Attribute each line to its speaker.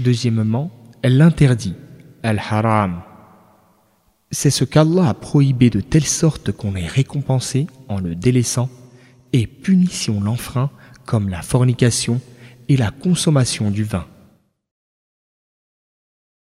Speaker 1: Deuxièmement, elle l'interdit, al-haram. C'est ce qu'Allah a prohibé de telle sorte qu'on est récompensé en le délaissant et puni si on l'enfreint comme la fornication et la consommation du vin.